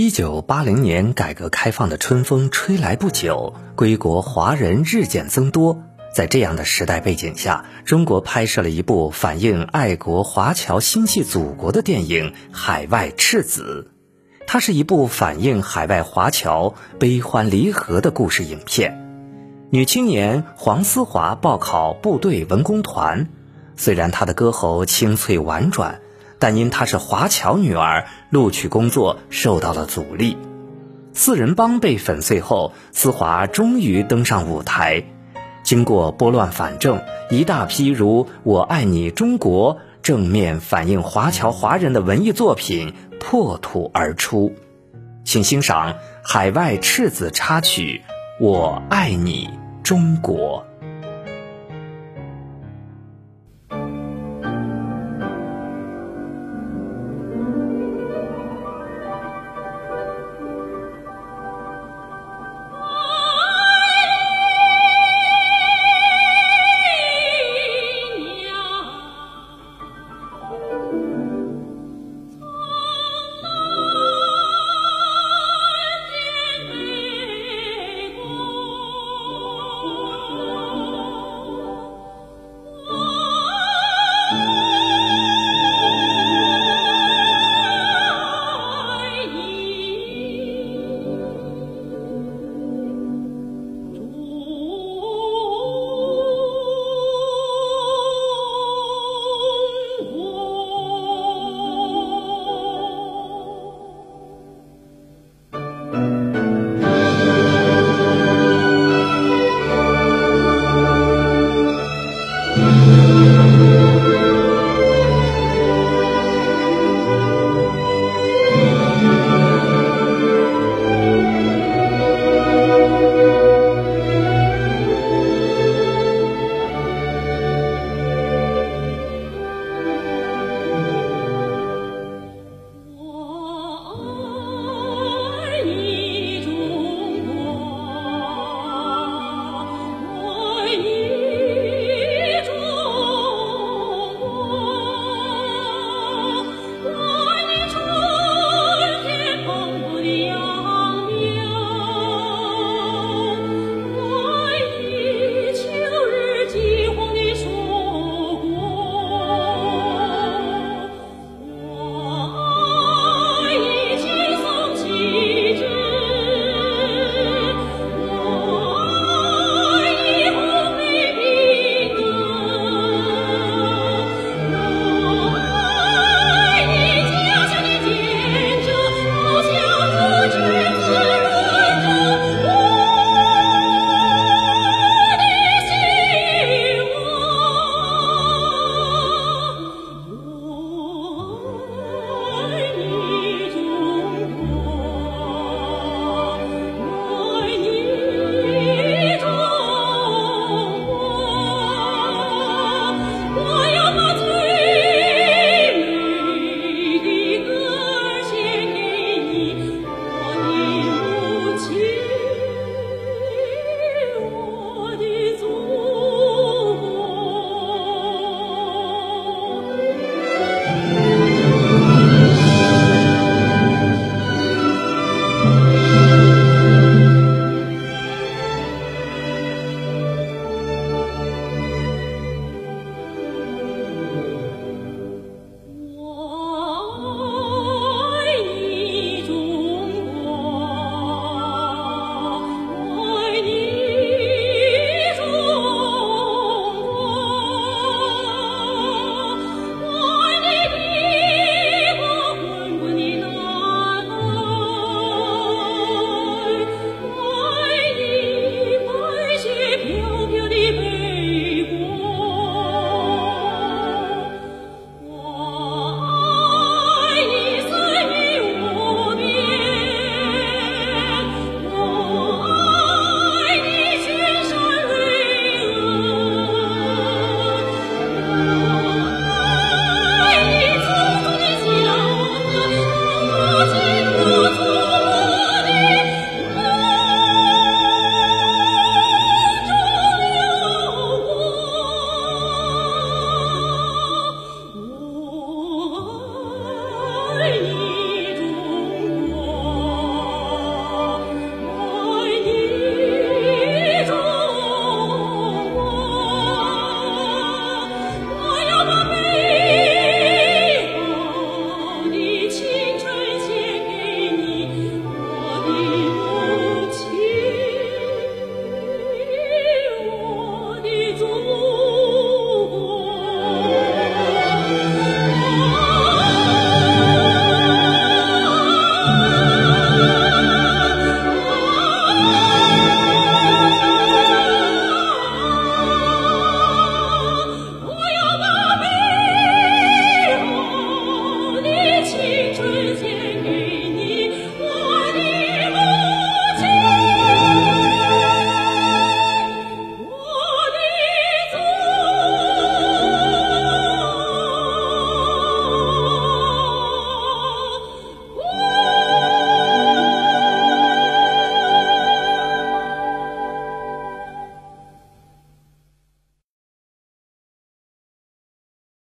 一九八零年，改革开放的春风吹来不久，归国华人日渐增多。在这样的时代背景下，中国拍摄了一部反映爱国华侨心系祖国的电影《海外赤子》。它是一部反映海外华侨悲欢离合的故事影片。女青年黄思华报考部队文工团，虽然她的歌喉清脆婉转。但因她是华侨女儿，录取工作受到了阻力。四人帮被粉碎后，思华终于登上舞台。经过拨乱反正，一大批如《我爱你中国》正面反映华侨华人的文艺作品破土而出。请欣赏《海外赤子》插曲《我爱你中国》。